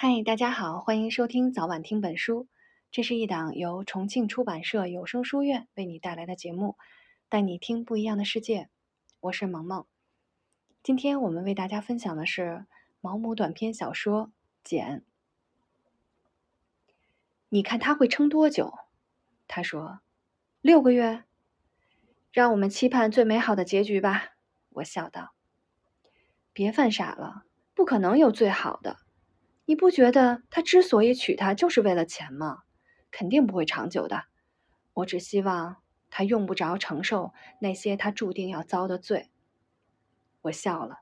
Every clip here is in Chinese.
嗨，大家好，欢迎收听早晚听本书。这是一档由重庆出版社有声书院为你带来的节目，带你听不一样的世界。我是萌萌。今天我们为大家分享的是毛姆短篇小说《简》。你看他会撑多久？他说：“六个月。”让我们期盼最美好的结局吧。我笑道：“别犯傻了，不可能有最好的。”你不觉得他之所以娶她就是为了钱吗？肯定不会长久的。我只希望他用不着承受那些他注定要遭的罪。我笑了，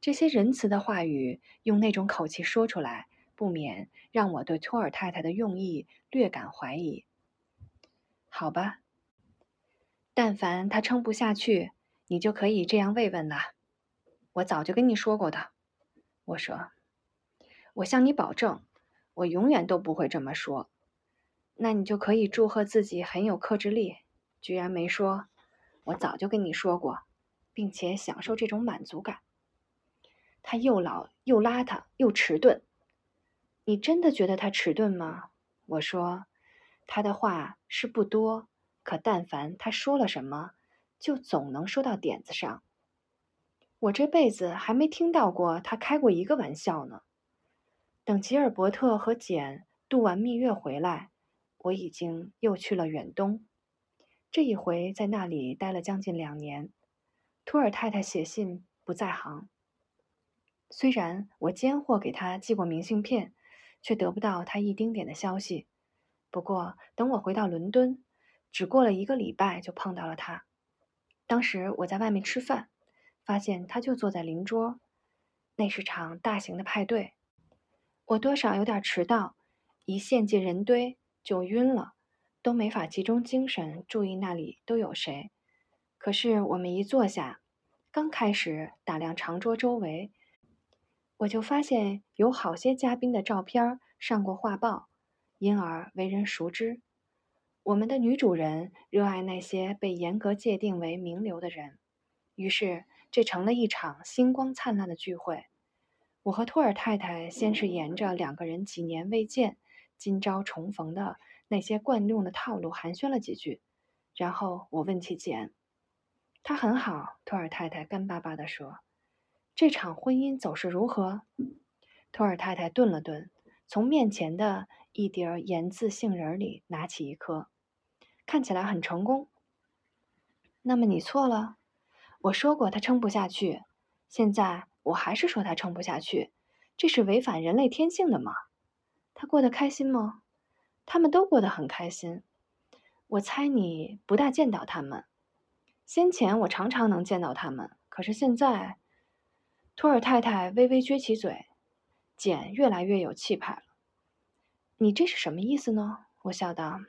这些仁慈的话语用那种口气说出来，不免让我对托尔太太的用意略感怀疑。好吧，但凡他撑不下去，你就可以这样慰问了。我早就跟你说过的。我说。我向你保证，我永远都不会这么说。那你就可以祝贺自己很有克制力，居然没说。我早就跟你说过，并且享受这种满足感。他又老又邋遢又迟钝。你真的觉得他迟钝吗？我说，他的话是不多，可但凡他说了什么，就总能说到点子上。我这辈子还没听到过他开过一个玩笑呢。等吉尔伯特和简度完蜜月回来，我已经又去了远东。这一回在那里待了将近两年。托尔太太写信不在行。虽然我间或给他寄过明信片，却得不到他一丁点的消息。不过等我回到伦敦，只过了一个礼拜就碰到了他。当时我在外面吃饭，发现他就坐在邻桌。那是场大型的派对。我多少有点迟到，一陷进人堆就晕了，都没法集中精神注意那里都有谁。可是我们一坐下，刚开始打量长桌周围，我就发现有好些嘉宾的照片上过画报，因而为人熟知。我们的女主人热爱那些被严格界定为名流的人，于是这成了一场星光灿烂的聚会。我和托尔太太先是沿着两个人几年未见、今朝重逢的那些惯用的套路寒暄了几句，然后我问起简，她很好。托尔太太干巴巴地说：“这场婚姻走势如何？”托尔太太顿了顿，从面前的一碟盐渍杏仁里拿起一颗，看起来很成功。那么你错了，我说过他撑不下去，现在。我还是说他撑不下去，这是违反人类天性的吗？他过得开心吗？他们都过得很开心。我猜你不大见到他们。先前我常常能见到他们，可是现在，托尔太太微微撅起嘴，简越来越有气派了。你这是什么意思呢？我笑道。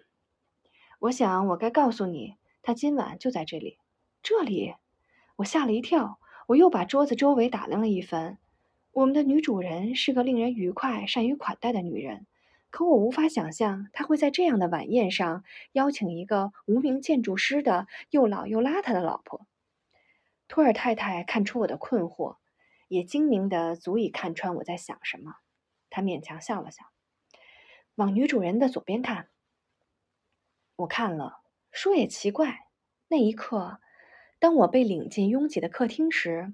我想我该告诉你，他今晚就在这里。这里？我吓了一跳。我又把桌子周围打量了一番。我们的女主人是个令人愉快、善于款待的女人，可我无法想象她会在这样的晚宴上邀请一个无名建筑师的又老又邋遢的老婆。托尔太太看出我的困惑，也精明的足以看穿我在想什么。她勉强笑了笑，往女主人的左边看。我看了，说也奇怪，那一刻。当我被领进拥挤的客厅时，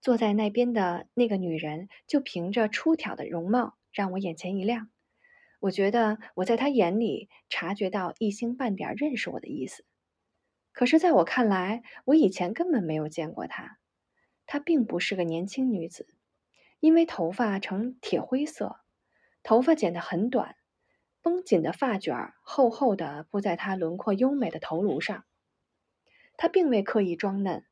坐在那边的那个女人就凭着出挑的容貌让我眼前一亮。我觉得我在她眼里察觉到一星半点认识我的意思。可是，在我看来，我以前根本没有见过她。她并不是个年轻女子，因为头发呈铁灰色，头发剪得很短，绷紧的发卷厚厚的铺在她轮廓优美的头颅上。她并未刻意装嫩，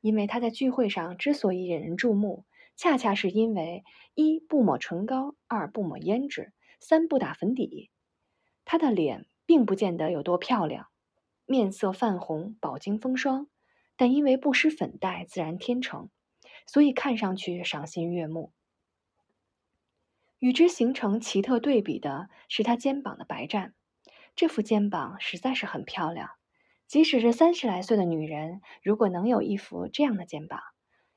因为她在聚会上之所以引人注目，恰恰是因为一不抹唇膏，二不抹胭脂，三不打粉底。她的脸并不见得有多漂亮，面色泛红，饱经风霜，但因为不施粉黛，自然天成，所以看上去赏心悦目。与之形成奇特对比的是她肩膀的白绽，这副肩膀实在是很漂亮。即使是三十来岁的女人，如果能有一副这样的肩膀，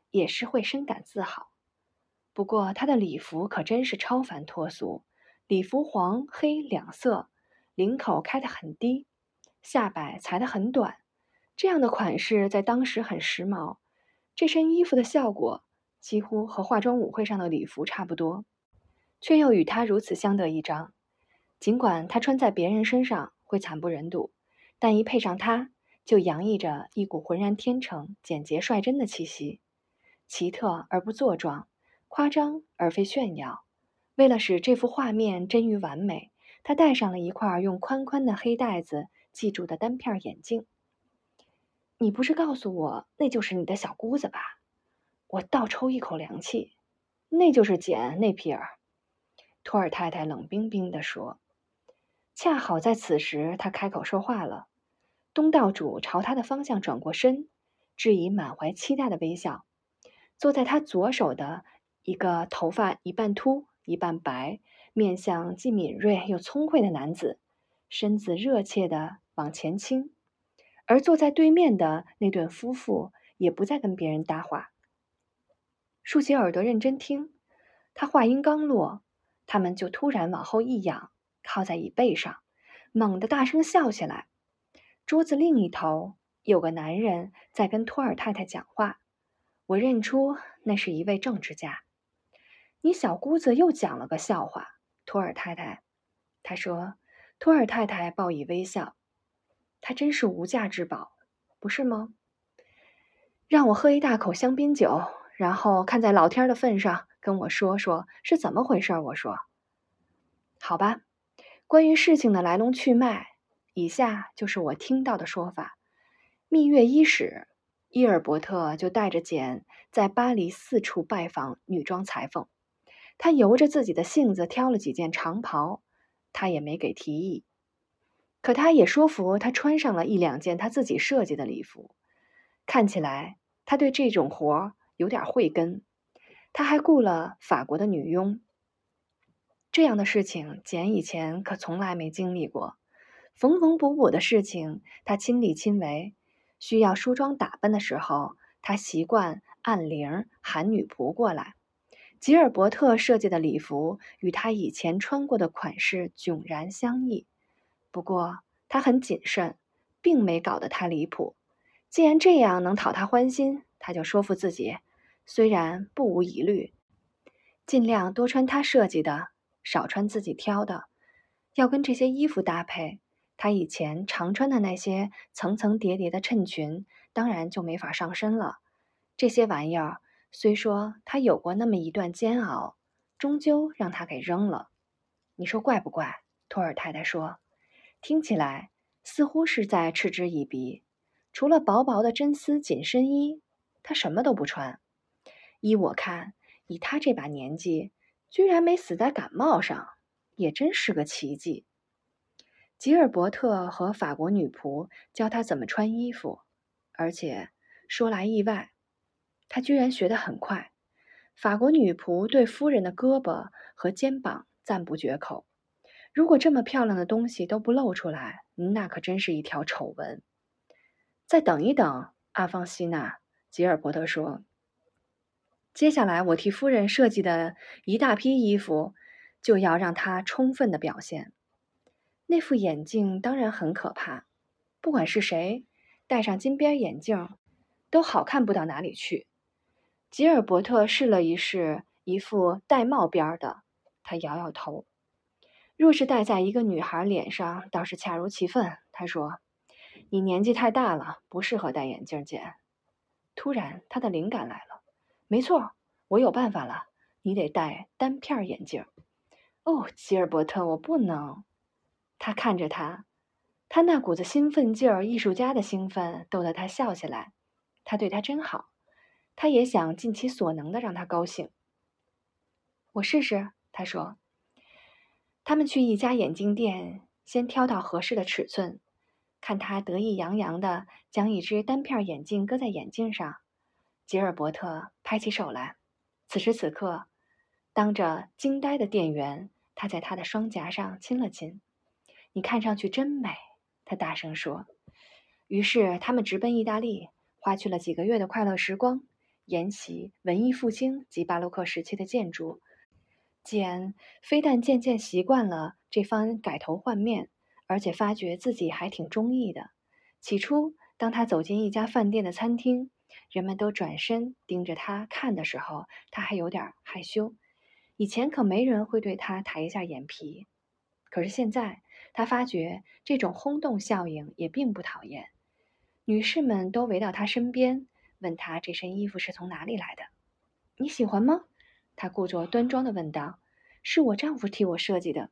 也是会深感自豪。不过她的礼服可真是超凡脱俗，礼服黄黑两色，领口开得很低，下摆裁得很短，这样的款式在当时很时髦。这身衣服的效果几乎和化妆舞会上的礼服差不多，却又与她如此相得益彰。尽管她穿在别人身上会惨不忍睹，但一配上它，就洋溢着一股浑然天成、简洁率真的气息，奇特而不做作，夸张而非炫耀。为了使这幅画面臻于完美，他戴上了一块用宽宽的黑带子系住的单片眼镜。你不是告诉我那就是你的小姑子吧？我倒抽一口凉气，那就是简内皮尔。托尔太太冷冰冰地说。恰好在此时，他开口说话了。东道主朝他的方向转过身，致以满怀期待的微笑。坐在他左手的一个头发一半秃一半白、面相既敏锐又聪慧的男子，身子热切地往前倾。而坐在对面的那对夫妇也不再跟别人搭话，竖起耳朵认真听。他话音刚落，他们就突然往后一仰，靠在椅背上，猛地大声笑起来。桌子另一头有个男人在跟托尔太太讲话，我认出那是一位政治家。你小姑子又讲了个笑话，托尔太太，他说。托尔太太报以微笑。他真是无价之宝，不是吗？让我喝一大口香槟酒，然后看在老天的份上跟我说说是怎么回事。我说：“好吧，关于事情的来龙去脉，以下就是我听到的说法。蜜月伊始，伊尔伯特就带着简在巴黎四处拜访女装裁缝。他由着自己的性子挑了几件长袍，他也没给提议。”可他也说服他穿上了一两件他自己设计的礼服，看起来他对这种活儿有点慧根。他还雇了法国的女佣。这样的事情简以前可从来没经历过，缝缝补补的事情他亲力亲为。需要梳妆打扮的时候，他习惯按铃喊女仆过来。吉尔伯特设计的礼服与他以前穿过的款式迥然相异。不过他很谨慎，并没搞得太离谱。既然这样能讨他欢心，他就说服自己，虽然不无疑虑，尽量多穿他设计的，少穿自己挑的。要跟这些衣服搭配，她以前常穿的那些层层叠叠的衬裙，当然就没法上身了。这些玩意儿虽说他有过那么一段煎熬，终究让他给扔了。你说怪不怪？托尔太太说。听起来似乎是在嗤之以鼻。除了薄薄的真丝紧身衣，他什么都不穿。依我看，以他这把年纪，居然没死在感冒上，也真是个奇迹。吉尔伯特和法国女仆教他怎么穿衣服，而且说来意外，他居然学得很快。法国女仆对夫人的胳膊和肩膀赞不绝口。如果这么漂亮的东西都不露出来，那可真是一条丑闻。再等一等，阿方西娜，吉尔伯特说：“接下来我替夫人设计的一大批衣服，就要让她充分的表现。那副眼镜当然很可怕，不管是谁戴上金边眼镜，都好看不到哪里去。”吉尔伯特试了一试一副戴帽边的，他摇摇头。若是戴在一个女孩脸上，倒是恰如其分。他说：“你年纪太大了，不适合戴眼镜。”姐，突然他的灵感来了。没错，我有办法了。你得戴单片眼镜。哦，吉尔伯特，我不能。他看着他，他那股子兴奋劲儿，艺术家的兴奋，逗得他笑起来。他对他真好，他也想尽其所能的让他高兴。我试试，他说。他们去一家眼镜店，先挑到合适的尺寸。看他得意洋洋地将一只单片眼镜搁在眼镜上，吉尔伯特拍起手来。此时此刻，当着惊呆的店员，他在他的双颊上亲了亲。“你看上去真美。”他大声说。于是他们直奔意大利，花去了几个月的快乐时光，沿袭文艺复兴及巴洛克时期的建筑。简非但渐渐习惯了这番改头换面，而且发觉自己还挺中意的。起初，当他走进一家饭店的餐厅，人们都转身盯着他看的时候，他还有点害羞。以前可没人会对他抬一下眼皮。可是现在，他发觉这种轰动效应也并不讨厌。女士们都围到他身边，问他这身衣服是从哪里来的。你喜欢吗？他故作端庄地问道：“是我丈夫替我设计的。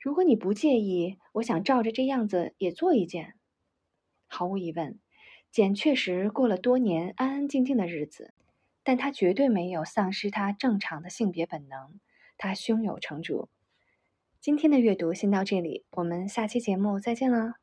如果你不介意，我想照着这样子也做一件。”毫无疑问，简确实过了多年安安静静的日子，但她绝对没有丧失她正常的性别本能。她胸有成竹。今天的阅读先到这里，我们下期节目再见了。